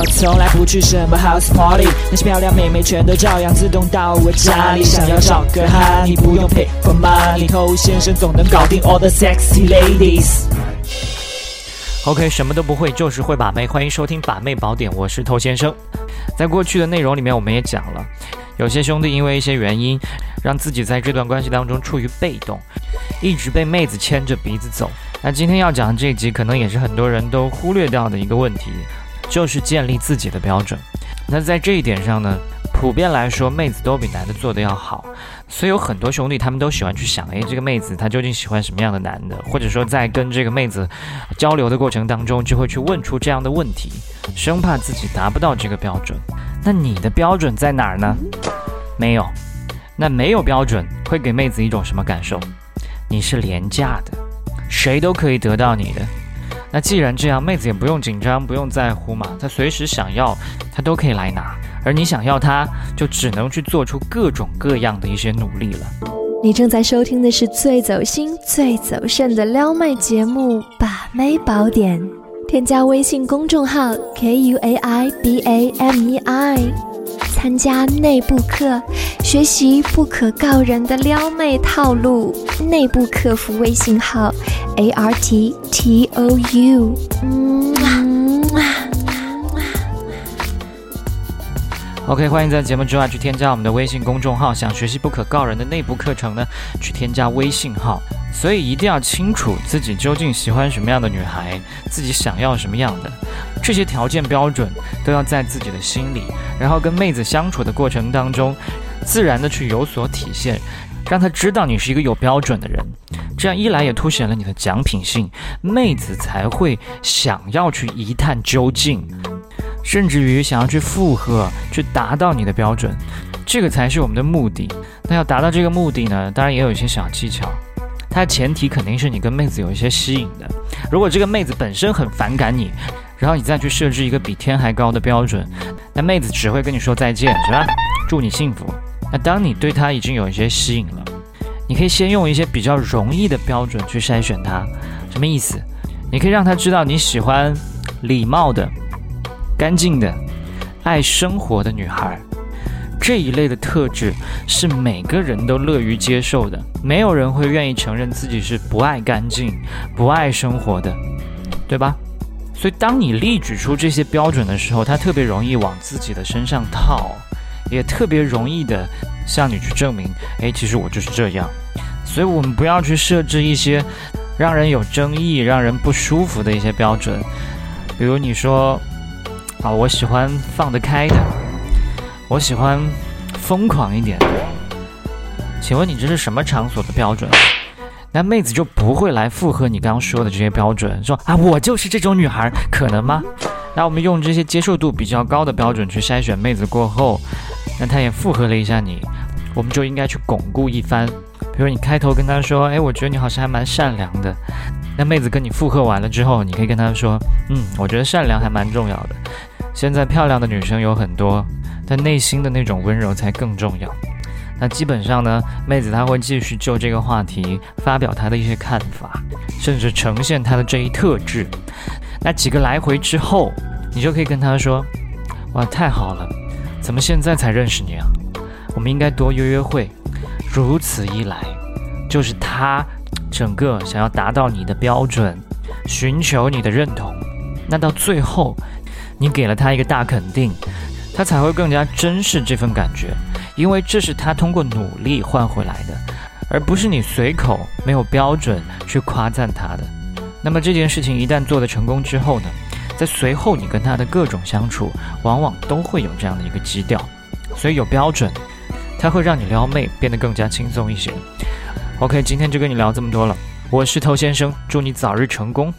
我从来不去什么 house party，那些漂亮妹妹全都照样自动到我家里。想要找个哈，你不用 pay for money，偷先生总能搞定 all the sexy ladies。OK，什么都不会，就是会把妹。欢迎收听把妹宝典，我是头先生。在过去的内容里面，我们也讲了，有些兄弟因为一些原因，让自己在这段关系当中处于被动，一直被妹子牵着鼻子走。那今天要讲的这一集，可能也是很多人都忽略掉的一个问题，就是建立自己的标准。那在这一点上呢？普遍来说，妹子都比男的做的要好，所以有很多兄弟他们都喜欢去想，哎，这个妹子她究竟喜欢什么样的男的？或者说在跟这个妹子交流的过程当中，就会去问出这样的问题，生怕自己达不到这个标准。那你的标准在哪儿呢？没有。那没有标准会给妹子一种什么感受？你是廉价的，谁都可以得到你的。那既然这样，妹子也不用紧张，不用在乎嘛，她随时想要，她都可以来拿。而你想要他，就只能去做出各种各样的一些努力了。你正在收听的是最走心、最走肾的撩妹节目《把妹宝典》，添加微信公众号 k u a i b a m e i，参加内部课，学习不可告人的撩妹套路。内部客服微信号 a r t t o u。OK，欢迎在节目之外去添加我们的微信公众号。想学习不可告人的内部课程呢，去添加微信号。所以一定要清楚自己究竟喜欢什么样的女孩，自己想要什么样的，这些条件标准都要在自己的心里。然后跟妹子相处的过程当中，自然的去有所体现，让她知道你是一个有标准的人。这样一来也凸显了你的奖品性，妹子才会想要去一探究竟。甚至于想要去附和，去达到你的标准，这个才是我们的目的。那要达到这个目的呢，当然也有一些小技巧。它前提肯定是你跟妹子有一些吸引的。如果这个妹子本身很反感你，然后你再去设置一个比天还高的标准，那妹子只会跟你说再见，是吧？祝你幸福。那当你对她已经有一些吸引了，你可以先用一些比较容易的标准去筛选她。什么意思？你可以让她知道你喜欢礼貌的。干净的、爱生活的女孩，这一类的特质是每个人都乐于接受的。没有人会愿意承认自己是不爱干净、不爱生活的，对吧？所以，当你例举出这些标准的时候，他特别容易往自己的身上套，也特别容易的向你去证明：哎，其实我就是这样。所以，我们不要去设置一些让人有争议、让人不舒服的一些标准，比如你说。啊，我喜欢放得开的，我喜欢疯狂一点。请问你这是什么场所的标准？那妹子就不会来附和你刚刚说的这些标准，说啊，我就是这种女孩，可能吗？那我们用这些接受度比较高的标准去筛选妹子过后，那她也附和了一下你，我们就应该去巩固一番。比如你开头跟她说，哎，我觉得你好像还蛮善良的。那妹子跟你附和完了之后，你可以跟她说，嗯，我觉得善良还蛮重要的。现在漂亮的女生有很多，但内心的那种温柔才更重要。那基本上呢，妹子她会继续就这个话题发表她的一些看法，甚至呈现她的这一特质。那几个来回之后，你就可以跟他说：“哇，太好了，怎么现在才认识你啊？我们应该多约约会。”如此一来，就是他整个想要达到你的标准，寻求你的认同。那到最后。你给了他一个大肯定，他才会更加珍视这份感觉，因为这是他通过努力换回来的，而不是你随口没有标准去夸赞他的。那么这件事情一旦做得成功之后呢，在随后你跟他的各种相处，往往都会有这样的一个基调。所以有标准，它会让你撩妹变得更加轻松一些。OK，今天就跟你聊这么多了，我是头先生，祝你早日成功。